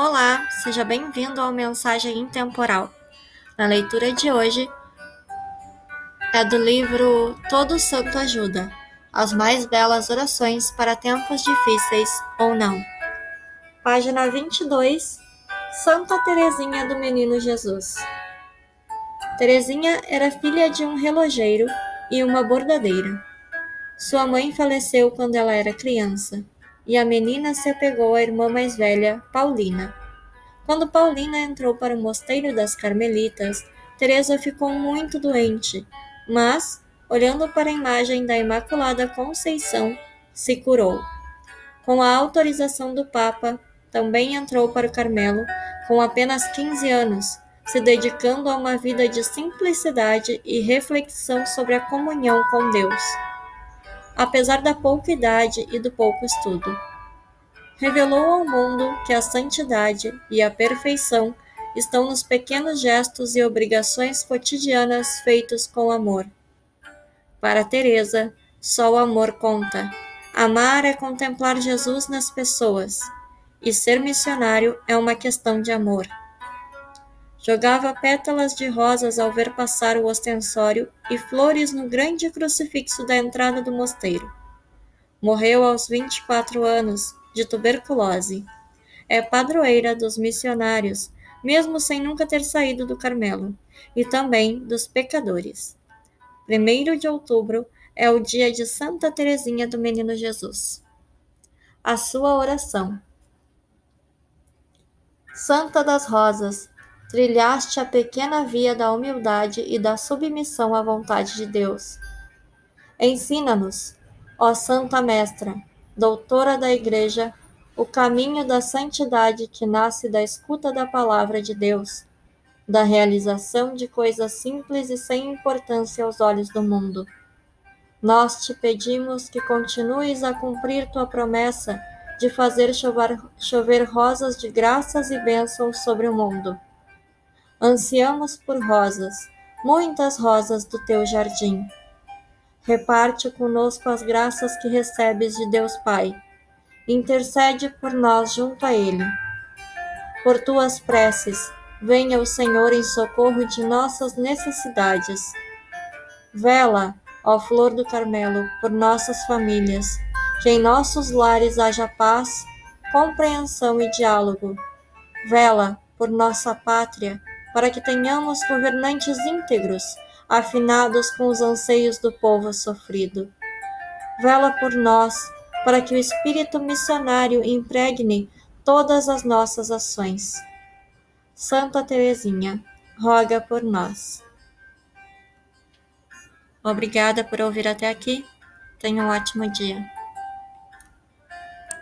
Olá, seja bem-vindo ao Mensagem Intemporal. Na leitura de hoje é do livro Todo Santo Ajuda As Mais Belas Orações para Tempos Difíceis ou Não. Página 22 Santa Teresinha do Menino Jesus. Teresinha era filha de um relojeiro e uma bordadeira. Sua mãe faleceu quando ela era criança e a menina se apegou à irmã mais velha, Paulina. Quando Paulina entrou para o mosteiro das Carmelitas, Teresa ficou muito doente, mas, olhando para a imagem da Imaculada Conceição, se curou. Com a autorização do Papa, também entrou para o Carmelo com apenas 15 anos, se dedicando a uma vida de simplicidade e reflexão sobre a comunhão com Deus apesar da pouca idade e do pouco estudo. Revelou ao mundo que a santidade e a perfeição estão nos pequenos gestos e obrigações cotidianas feitos com amor. Para Teresa, só o amor conta. Amar é contemplar Jesus nas pessoas, e ser missionário é uma questão de amor. Jogava pétalas de rosas ao ver passar o ostensório e flores no grande crucifixo da entrada do mosteiro. Morreu aos 24 anos, de tuberculose. É padroeira dos missionários, mesmo sem nunca ter saído do Carmelo, e também dos pecadores. 1 de outubro é o dia de Santa Teresinha do Menino Jesus. A sua oração. Santa das Rosas, trilhaste a pequena via da humildade e da submissão à vontade de Deus. Ensina-nos, ó Santa Mestra, doutora da Igreja, o caminho da santidade que nasce da escuta da palavra de Deus, da realização de coisas simples e sem importância aos olhos do mundo. Nós te pedimos que continues a cumprir tua promessa de fazer chover, chover rosas de graças e bênçãos sobre o mundo Ansiamos por rosas, muitas rosas do teu jardim. Reparte conosco as graças que recebes de Deus Pai. Intercede por nós junto a Ele. Por tuas preces, venha o Senhor em socorro de nossas necessidades. Vela, ó flor do Carmelo, por nossas famílias, que em nossos lares haja paz, compreensão e diálogo. Vela, por nossa pátria, para que tenhamos governantes íntegros, afinados com os anseios do povo sofrido. Vela por nós, para que o espírito missionário impregne todas as nossas ações. Santa Teresinha, roga por nós. Obrigada por ouvir até aqui. Tenha um ótimo dia.